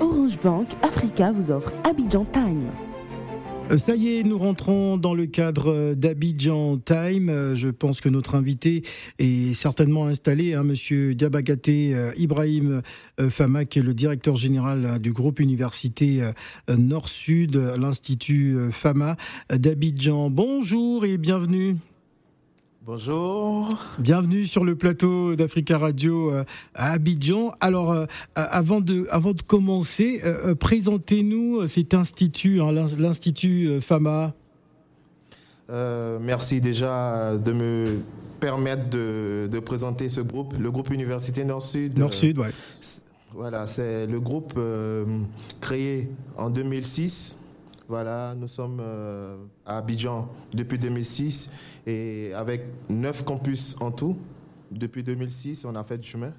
Orange Bank Africa vous offre Abidjan Time. Ça y est, nous rentrons dans le cadre d'Abidjan Time. Je pense que notre invité est certainement installé, hein, Monsieur Diabagaté euh, Ibrahim euh, Fama, qui est le directeur général euh, du groupe Université Nord-Sud, l'Institut Fama d'Abidjan. Bonjour et bienvenue. Bonjour. Bienvenue sur le plateau d'Africa Radio euh, à Abidjan. Alors, euh, avant, de, avant de commencer, euh, présentez-nous cet institut, hein, l'Institut FAMA. merci déjà de me permettre de, présenter ce groupe, le groupe Université Nord-Sud. Nord-Sud, oui. Voilà, c'est le groupe créé en 2006 voilà, nous sommes euh, à Abidjan depuis 2006 et avec neuf campus en tout. Depuis 2006, on a fait du chemin.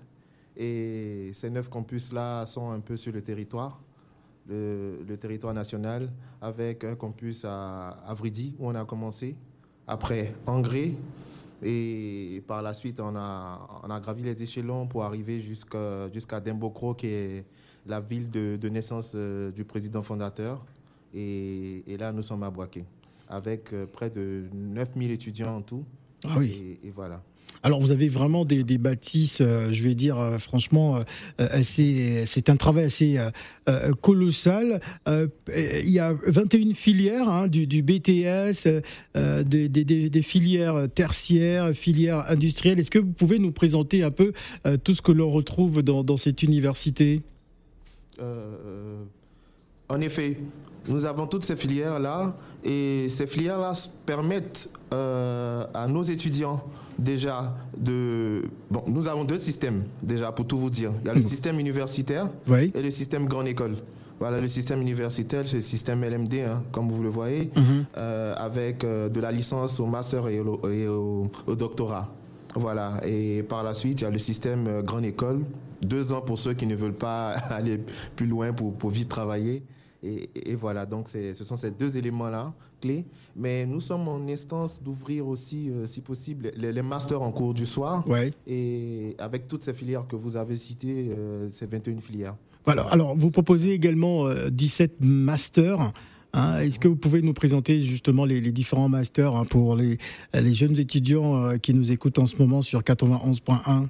Et ces neuf campus-là sont un peu sur le territoire, le, territoire national, avec un campus à Avridi où on a commencé. Après, Angré. Et par la suite, on a, gravi les échelons pour arriver jusqu'à jusqu'à Dembokro, qui est la ville de, naissance euh, du président fondateur. Et, là, nous sommes à Boaké, avec euh, près de 9000 étudiants en tout. Ah oui. Et, voilà. Alors vous avez vraiment des, bâtisses, euh, je vais dire euh, franchement, c'est un travail assez colossal. il y a 21 filières hein, du, BTS, des, des, filières tertiaires, filières industrielles. Est-ce que vous pouvez nous présenter un peu tout ce que l'on retrouve dans, dans cette université? En effet, nous avons toutes ces filières-là et ces filières-là permettent euh, à nos étudiants déjà de... Bon, nous avons deux systèmes déjà pour tout vous dire. Il y a le système universitaire et le système grande école. Voilà, le système universitaire, c'est le système LMD, hein, comme vous le voyez, mhm. euh, avec euh, de la licence au master et au, doctorat. Voilà, et par la suite, il y a le système grande école, deux ans pour ceux qui ne veulent pas aller plus loin pour, pour vite travailler. Et, voilà, donc ce sont ces deux éléments-là clés. Mais nous sommes en instance d'ouvrir aussi, euh, si possible, les, masters en cours du soir. Et avec toutes ces filières que vous avez citées, euh, ces 21 filières. Voilà, alors vous proposez également 17 euh, masters. Hein. Est-ce que vous pouvez nous présenter justement les, différents masters hein, pour les, les jeunes étudiants qui nous écoutent en ce moment sur 91.1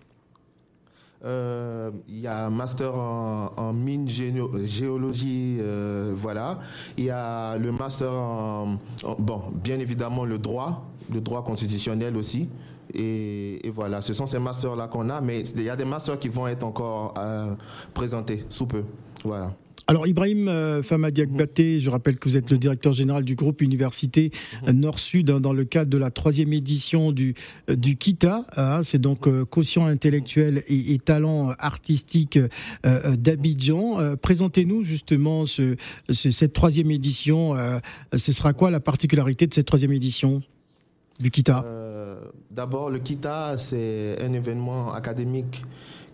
euh, il y a un master en, mine géologie, euh, voilà. Il y a le master en, bon, bien évidemment le droit, le droit constitutionnel aussi. Et, voilà, ce sont ces masters-là qu'on a, mais il y a des masters qui vont être encore euh, présentés sous peu. Voilà. Alors Ibrahim euh, Famadiakbaté, je rappelle que vous êtes le directeur général du groupe Université Nord-Sud hein, dans le cadre de la troisième édition du, euh, du KITA. Hein, c'est donc euh, quotient intellectuel et, talent artistique d'Abidjan. Présentez-nous justement ce, cette troisième édition. ce sera quoi la particularité de cette troisième édition du KITA? D'abord, le KITA, c'est un événement académique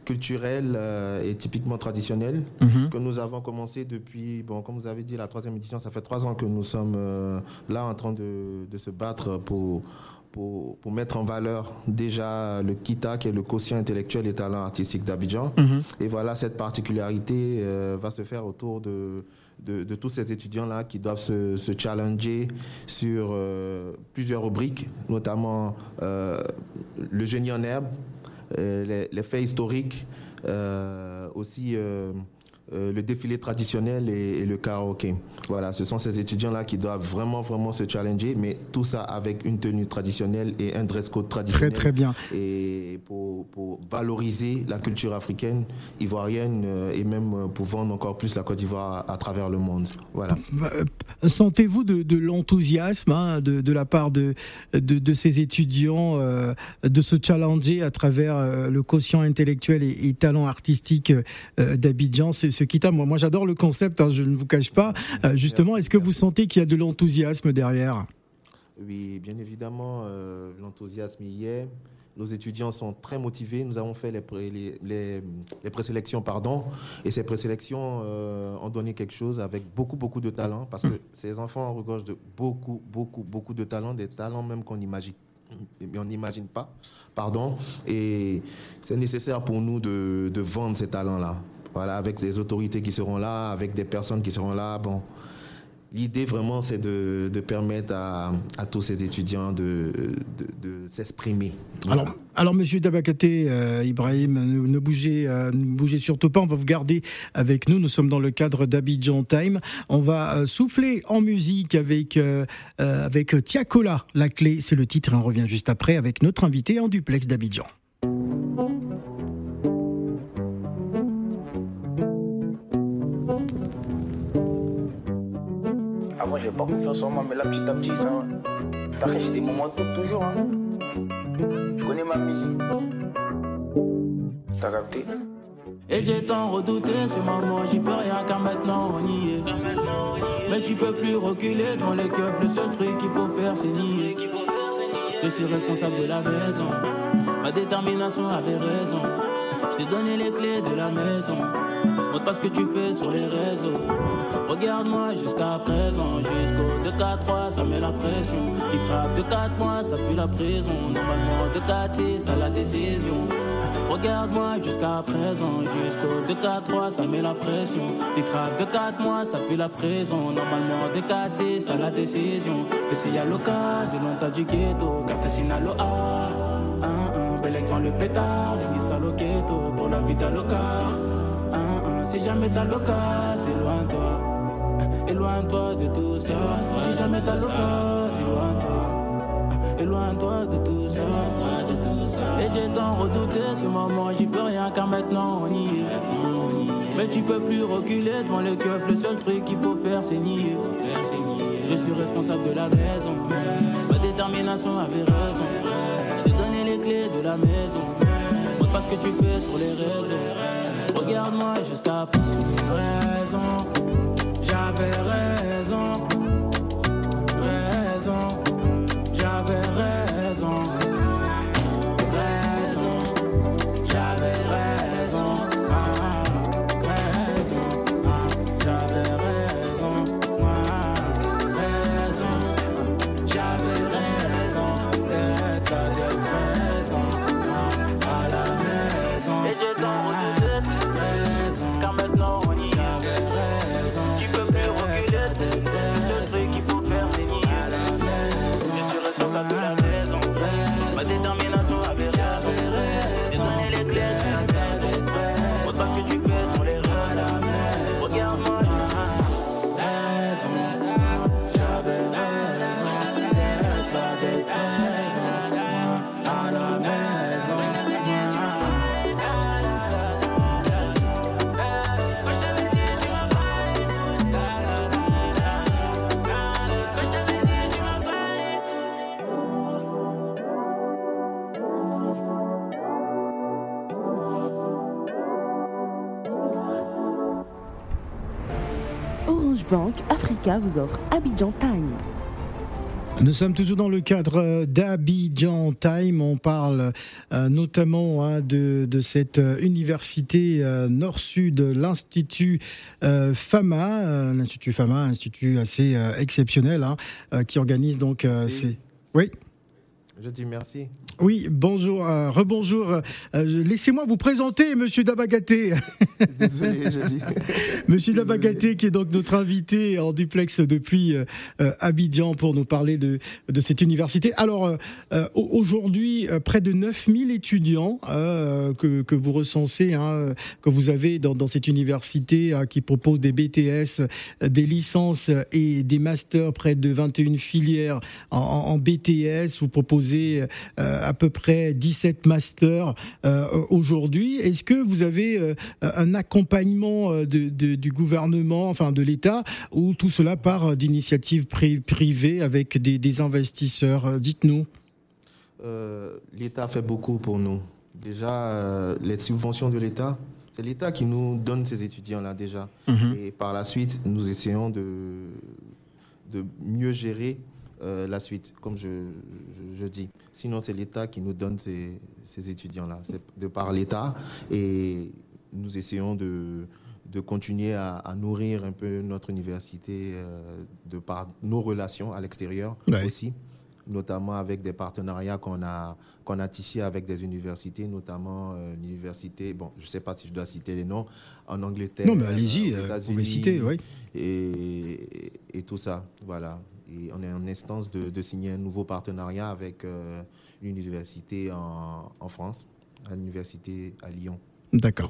culturel euh, et typiquement traditionnel mhm. que nous avons commencé depuis, bon, comme vous avez dit, la troisième édition, ça fait trois ans que nous sommes euh, là en train de, de se battre pour, pour, pour, mettre en valeur déjà le KITA, qui est le quotient intellectuel et talent artistique d'Abidjan. Mhm. Et voilà, cette particularité euh, va se faire autour de, de, de tous ces étudiants-là qui doivent se, se challenger sur plusieurs rubriques, notamment le génie en herbe, euh, les, faits historiques, euh, aussi euh, le défilé traditionnel et, le karaoké. Voilà, ce sont ces étudiants-là qui doivent vraiment, vraiment se challenger, mais tout ça avec une tenue traditionnelle et un dress code traditionnel. Très, très bien. Et pour, pour valoriser la culture africaine, ivoirienne, euh, et même euh, pour vendre encore plus la Côte d'Ivoire à, travers le monde. Voilà. Sentez-vous de, de l'enthousiasme hein, de, de, la part de, de, de ces étudiants de se challenger à travers le quotient intellectuel et, et talent artistique d'Abidjan? Ce Kita. Moi, moi j'adore le concept, hein, je ne vous cache pas. Euh, justement, est-ce que vous sentez qu'il y a de l'enthousiasme derrière? Oui, bien évidemment, euh, l'enthousiasme y est. Nos étudiants sont très motivés. Nous avons fait les, les, les, présélections, pardon, et ces présélections euh, ont donné quelque chose avec beaucoup, beaucoup de talent, parce que ces enfants regorgent de beaucoup, beaucoup, beaucoup de talents, des talents même qu'on imagine on n'imagine pas, pardon, et c'est nécessaire pour nous de, de vendre ces talents-là voilà, avec des autorités qui seront là, avec des personnes qui seront là. Bon, L'idée vraiment, c'est de, permettre à, tous ces étudiants de, s'exprimer. Alors, alors, Monsieur Dabakaté, euh, Ibrahim, ne, bougez, euh, bougez surtout pas. On va vous garder avec nous. Nous sommes dans le cadre d'Abidjan Time. On va euh, souffler en musique avec avec Tiakola. La clé, c'est le titre. On revient juste après avec notre invité en duplex d'Abidjan. Pas confiance en moi, mais là, petit à petit, ça va. j'ai des moments de toujours. Hein. Je connais ma musique. T'as capté? Et j'ai tant redouté ce moment, j'y peux rien car maintenant on y est. Mais tu peux plus reculer dans les keufs, le seul truc qu'il faut faire c'est nier. Je suis responsable de la maison, ma détermination avait raison. Je t'ai donné les clés de la maison. Montre que tu fais sur les réseaux. Regarde-moi jusqu'à présent. Jusqu'au 2-4-3, ça met la pression. Il craque de 4 mois, ça pue la prison. Normalement, de 4 6, t'as la décision. Regarde-moi jusqu'à présent. Jusqu'au 2-4-3, ça met la pression. Il craque de 4 mois, ça pue la prison. Normalement, de 4 6, t'as la décision. Et s'il y a l'occasion, loin t'as du ghetto. Car t'es sinalo A bel écran, le pétard, les Nissan Loketo pour la vie d'Aloca. Si jamais t'as l'occasion, éloigne-toi, éloigne-toi de tout ça. Si jamais t'as l'occasion, éloigne-toi, éloigne-toi de tout ça. Et j'ai tant redouté ce moment, j'y peux rien car maintenant on y est. Mais tu peux plus reculer devant le keuf, le seul truc qu'il faut faire c'est nier. Je suis responsable de la maison, ma détermination avait raison les clés de la maison. Montre pas ce que tu fais sur les réseaux. Regarde-moi jusqu'à raison. J'avais raison. Bank Africa vous offre Abidjan Time. Nous sommes toujours dans le cadre d'Abidjan Time. On parle euh, notamment hein, de, cette euh, université euh, Nord-Sud, l'Institut FAMA, l'Institut FAMA, un institut assez exceptionnel, hein, qui organise donc ces... Oui. Je dis merci. Oui, bonjour, euh, rebonjour. Euh, laissez-moi vous présenter, Monsieur Dabagaté. Désolé, je dis. Monsieur Dabagaté, qui est donc notre invité en duplex depuis euh, Abidjan pour nous parler de, de cette université. Alors, aujourd'hui, près de 9000 étudiants que, que, vous recensez, hein, que vous avez dans, dans cette université hein, qui propose des BTS, des licences et des masters, près de 21 filières en, en BTS. Vous proposez à peu près 17 masters euh, aujourd'hui. Est-ce que vous avez euh, un accompagnement euh, du gouvernement, enfin de l'État, ou tout cela part d'initiatives privées avec des, investisseurs Dites-nous. L'État fait beaucoup pour nous. Déjà, les subventions de l'État, c'est l'État qui nous donne ces étudiants-là déjà. Mhm. Et par la suite, nous essayons de, de mieux gérer euh, la suite, comme je, je, dis. Sinon, c'est l'État qui nous donne ces, ces étudiants-là. C'est de par l'État. Et nous essayons de, de continuer à, nourrir un peu notre université euh, de par nos relations à l'extérieur aussi. notamment avec des partenariats qu'on a, qu'on a tissés avec des universités, notamment euh, l'université, bon, je ne sais pas si je dois citer les noms, en Angleterre. Non, mais allez-y, euh, vous citer, oui. Et, et, tout ça, voilà. Et on est en instance de, de signer un nouveau partenariat avec euh, l'université en, en France, à l'université à Lyon. D'accord.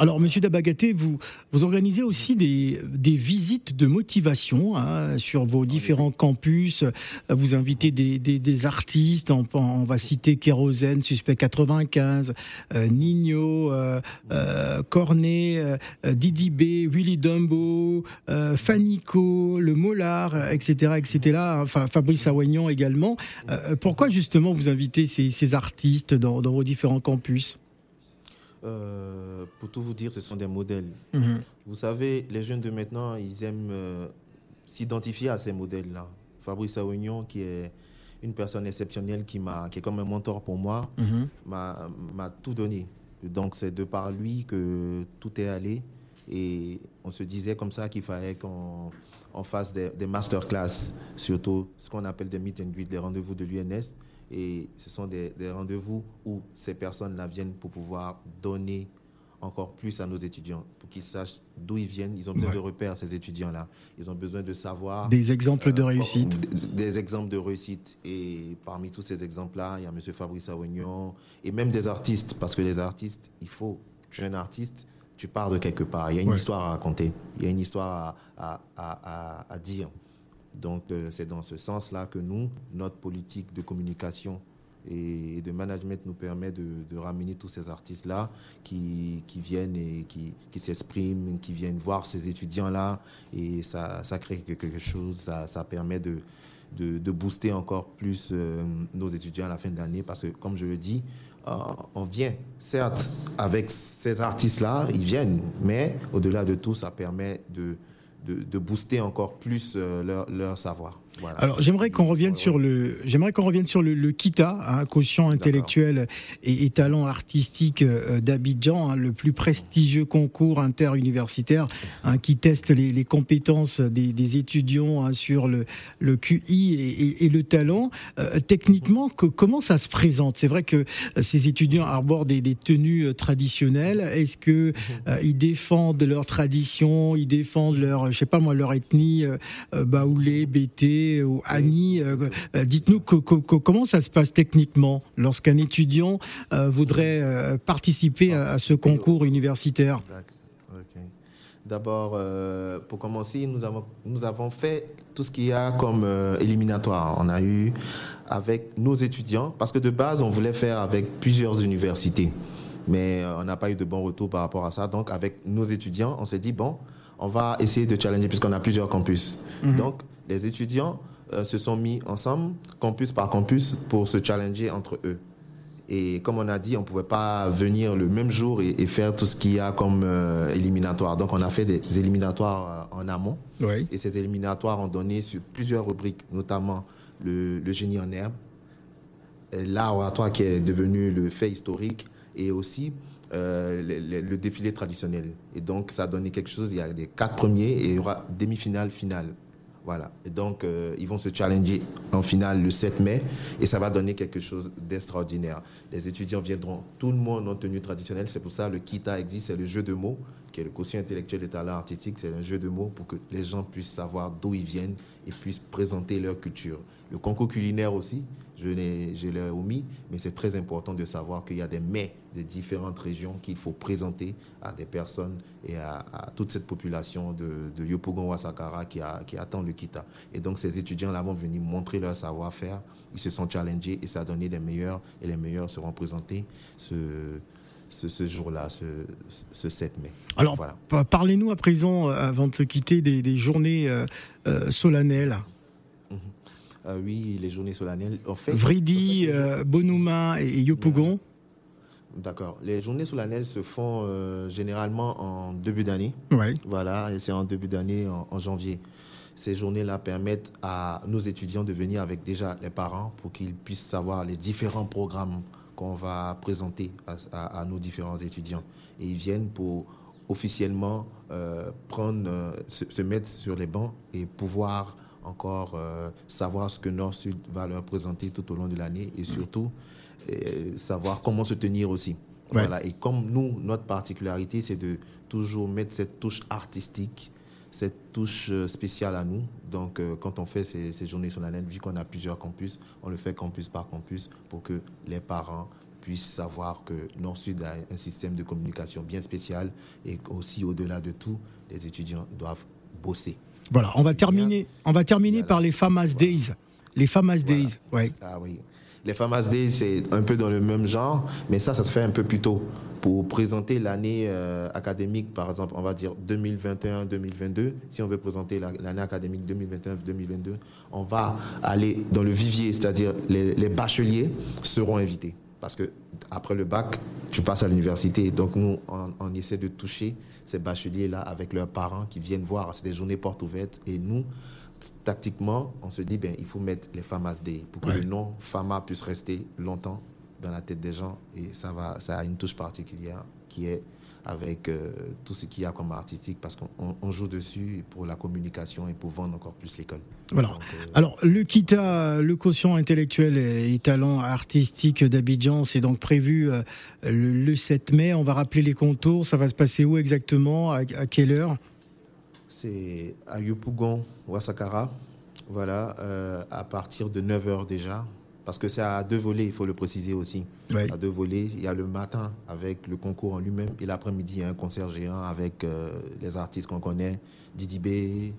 Alors, Monsieur Dabagaté, vous, vous organisez aussi des, des visites de motivation hein, sur vos différents campus. Vous invitez des, des, artistes. On, va citer Kérosène, Suspect 95, euh, Nino, euh, euh, Cornet, euh, Didi B, Willy Dumbo, Fanico, Le Mollard, etc., etc. Enfin, Fabrice Awagnon également. pourquoi justement vous invitez ces, ces artistes dans, dans vos différents campus? Euh, pour tout vous dire, ce sont des modèles. Mhm. Vous savez, les jeunes de maintenant, ils aiment euh, s'identifier à ces modèles-là. Fabrice Aoignon, qui est une personne exceptionnelle, qui, qui est comme un mentor pour moi, mhm. m'a tout donné. Donc c'est de par lui que tout est allé. Et on se disait comme ça qu'il fallait qu'on fasse des, des masterclass, surtout ce qu'on appelle des meet and greet, des rendez-vous de l'UNS. Et ce sont des, rendez-vous où ces personnes-là viennent pour pouvoir donner encore plus à nos étudiants, pour qu'ils sachent d'où ils viennent. Ils ont besoin de repères, ces étudiants-là. Ils ont besoin de savoir... Des exemples de euh, réussite. Des, exemples de réussite. Et parmi tous ces exemples-là, il y a M. Fabrice Awignon et même des artistes, parce que les artistes, il faut... Tu es un artiste, tu pars de quelque part. Il y a une histoire à raconter. Il y a une histoire à, à, à dire. Donc euh, c'est dans ce sens-là que nous, notre politique de communication et de management nous permet de, ramener tous ces artistes-là qui, qui, viennent et qui, qui s'expriment, qui viennent voir ces étudiants-là. Et ça, ça crée quelque chose, ça, ça permet de, de, booster encore plus euh, nos étudiants à la fin de l'année. Parce que, comme je le dis, euh, on vient, certes, avec ces artistes-là, ils viennent, mais au-delà de tout, ça permet de de, booster encore plus euh, leur, leur savoir. Alors j'aimerais qu'on revienne sur le, j'aimerais qu'on revienne sur le, KITA, hein, quotient intellectuel et, talent artistique euh, d'Abidjan, hein, le plus prestigieux concours interuniversitaire hein, qui teste les, les compétences des, des étudiants hein, sur le, le QI et, et, le talent. Euh, techniquement, que, comment ça se présente? C'est vrai que euh, ces étudiants arborent des, des tenues traditionnelles. Est-ce que ils défendent leur tradition, ils défendent leur, je sais pas moi, leur ethnie, baoulé, bété ou Annie, euh, euh, dites-nous comment ça se passe techniquement lorsqu'un étudiant euh, voudrait participer à, ce concours universitaire? D'abord, pour commencer, nous avons, nous avons fait tout ce qu'il y a comme éliminatoire. On a eu avec nos étudiants, parce que de base, on voulait faire avec plusieurs universités, mais on n'a pas eu de bon retour par rapport à ça. Donc, avec nos étudiants, on s'est dit, bon, on va essayer de challenger puisqu'on a plusieurs campus. Mhm. Donc, les étudiants euh, se sont mis ensemble, campus par campus, pour se challenger entre eux. Et comme on a dit, on ne pouvait pas venir le même jour et, faire tout ce qu'il y a comme euh, éliminatoire. Donc, on a fait des éliminatoires euh, en amont. Et ces éliminatoires ont donné sur plusieurs rubriques, notamment le, génie en herbe, l'art oratoire qui est devenu le fait historique, et aussi le, le, défilé traditionnel. Et donc, ça a donné quelque chose. Il y a des quatre premiers et il y aura demi-finale, finale. Voilà. Et donc, euh, ils vont se challenger en finale le 7 mai et ça va donner quelque chose d'extraordinaire. Les étudiants viendront, tout le monde en tenue traditionnelle. C'est pour ça le KITA existe, c'est le jeu de mots, qui est le quotient intellectuel et talent artistique. C'est un jeu de mots pour que les gens puissent savoir d'où ils viennent et puissent présenter leur culture. Le concours culinaire aussi, je l'ai omis, mais c'est très important de savoir qu'il y a des mets de différentes régions qu'il faut présenter à des personnes et à, toute cette population de, de Yopougon Wasakara qui, qui attend le Kita. Et donc ces étudiants-là vont venir montrer leur savoir-faire, ils se sont challengés et ça a donné des meilleurs et les meilleurs seront présentés ce, jour-là, ce, ce, 7 mai. Alors, parlez-nous à présent, euh, avant de se quitter, des, journées euh, euh, solennelles. Mhm. oui, les journées solennelles. En fait, Vridi, Bonouma et Yopougon. D'accord. Les journées solennelles se font généralement en début d'année. Oui. Voilà, et c'est en début d'année, en, janvier. Ces journées-là permettent à nos étudiants de venir avec déjà les parents pour qu'ils puissent savoir les différents programmes qu'on va présenter à, nos différents étudiants. Et ils viennent pour officiellement euh, prendre, euh, se, mettre sur les bancs et pouvoir encore savoir ce que Nord-Sud va leur présenter tout au long de l'année et surtout savoir comment se tenir aussi. Voilà. Et comme nous, notre particularité, c'est de toujours mettre cette touche artistique, cette touche spéciale à nous. Donc, quand on fait ces, ces journées solennelles, vu qu'on a plusieurs campus, on le fait campus par campus pour que les parents puissent savoir que Nord-Sud a un système de communication bien spécial et aussi, au-delà de tout, les étudiants doivent bosser. Voilà, on va terminer, on va terminer par les Famas Days. Les Famas Days, ouais. Ah oui. Les Famas Days, c'est un peu dans le même genre, mais ça, ça se fait un peu plus tôt. Pour présenter l'année euh, académique, par exemple, on va dire 2021-2022, si on veut présenter l'année académique 2021-2022, on va aller dans le vivier, c'est-à-dire les, bacheliers seront invités parce que après le bac, tu passes à l'université. Donc nous, on, essaie de toucher ces bacheliers-là avec leurs parents qui viennent voir. C'est des journées portes ouvertes. Et nous, tactiquement, on se dit, ben, il faut mettre les FAMAS Day pour que le nom FAMA puisse rester longtemps dans la tête des gens. Et ça, va, ça a une touche particulière qui est avec euh, tout ce qu'il y a comme artistique parce qu'on joue dessus pour la communication et pour vendre encore plus l'école. Voilà. Euh, Alors, le KITA, le quotient intellectuel et, talent artistique d'Abidjan, c'est donc prévu euh, le, 7 mai. On va rappeler les contours. Ça va se passer où exactement? À, quelle heure? C'est à Yopougon, Ouassakara. Voilà, à partir de 9h déjà parce que c'est à deux volets, il faut le préciser aussi. À deux volets, il y a le matin avec le concours en lui-même, et l'après-midi, il y a un concert géant avec euh, les artistes qu'on connaît, Didi B, et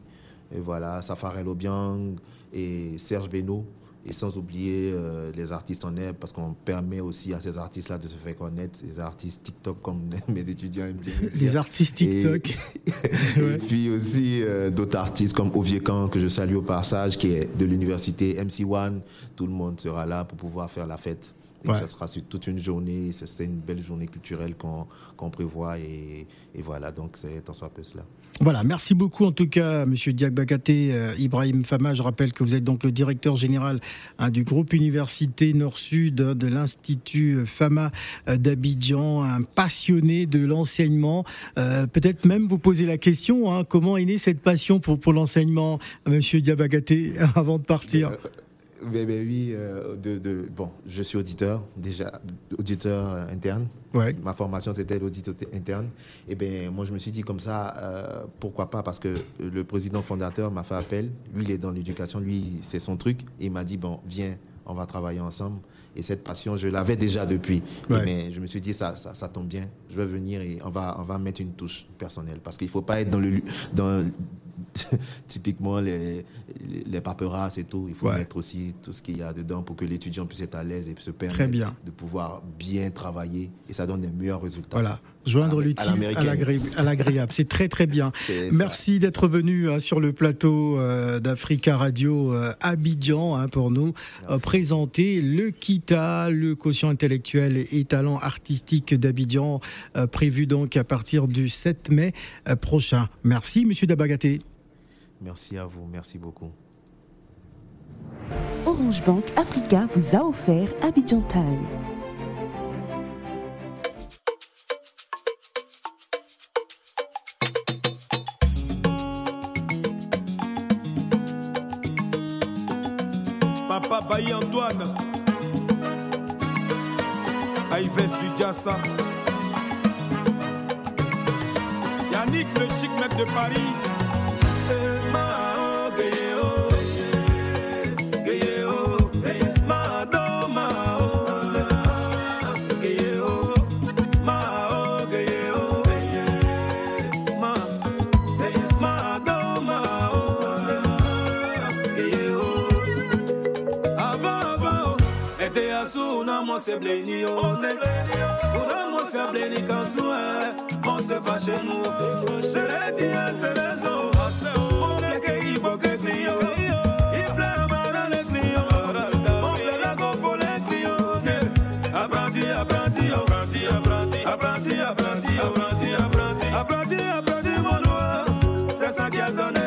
voilà, Safarel Obiang et Serge Beno. Et sans oublier euh, les artistes en herbe, parce qu'on permet aussi à ces artistes-là de se faire connaître, les artistes TikTok, comme mes étudiants aiment bien Les artistes TikTok. Et, puis aussi euh, d'autres artistes comme Oviekan, que je salue au passage, qui est de l'université MC1. Tout le monde sera là pour pouvoir faire la fête. Et ça sera sur toute une journée. C'est une belle journée culturelle qu'on prévoit. Et, voilà, donc c'est en soi peu cela. Voilà, merci beaucoup en tout cas, Monsieur Diakbakate, euh, Ibrahim Fama. Je rappelle que vous êtes donc le directeur général hein, du groupe Université Nord-Sud de l'Institut Fama euh, d'Abidjan, un passionné de l'enseignement. Euh, peut-être même vous poser la question, hein, comment est née cette passion pour, pour l'enseignement, Monsieur Diakbakate, avant de partir? Oui, oui euh, de, de, bon, je suis auditeur, déjà, auditeur interne. Ouais. Ma formation, c'était l'auditeur interne. Et bien, moi, je me suis dit comme ça, euh, pourquoi pas Parce que le président fondateur m'a fait appel. Lui, il est dans l'éducation, lui, c'est son truc. Et il m'a dit, bon, viens, on va travailler ensemble. Et cette passion, je l'avais déjà depuis. Mais je me suis dit, ça, ça, ça, tombe bien. Je vais venir et on va, on va mettre une touche personnelle. Parce qu'il ne faut pas être dans le, dans, typiquement les, les paperasses et tout. Il faut mettre aussi tout ce qu'il y a dedans pour que l'étudiant puisse être à l'aise et se permettre de pouvoir bien travailler et ça donne des meilleurs résultats. Voilà, joindre l'utile à l'agréable. C'est très très bien. Merci d'être venu hein, sur le plateau euh, d'Africa Radio euh, Abidjan hein, pour nous euh, présenter le KITA, le quotient intellectuel et talent artistique d'Abidjan, prévu donc à partir du 7 mai prochain. Merci, Monsieur Dabagaté. Merci à vous, merci beaucoup. Orange Bank Africa vous a offert Abidjan Time. Papa Bailly Antoine, Ives du Jassa, Yannick le chic mec de Paris. kasu unamose bleni yo unamose bleni kasu mara le le a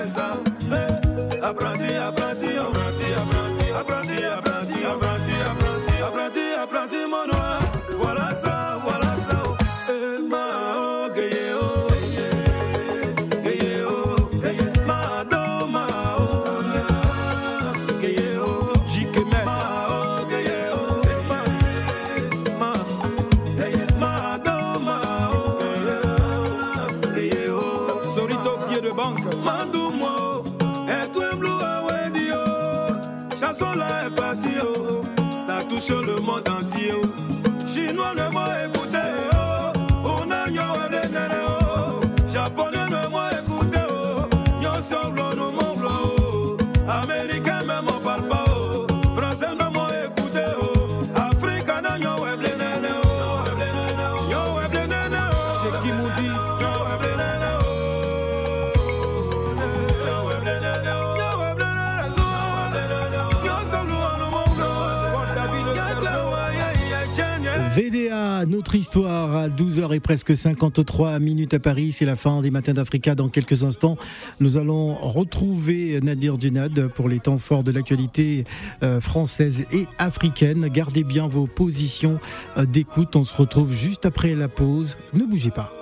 Notre histoire à 12h et presque 53 minutes à Paris. C'est la fin des Matins d'Africa. Dans quelques instants, nous allons retrouver Nadir Djenad pour les temps forts de l'actualité euh, française et africaine. Gardez bien vos positions euh, d'écoute. On se retrouve juste après la pause. Ne bougez pas.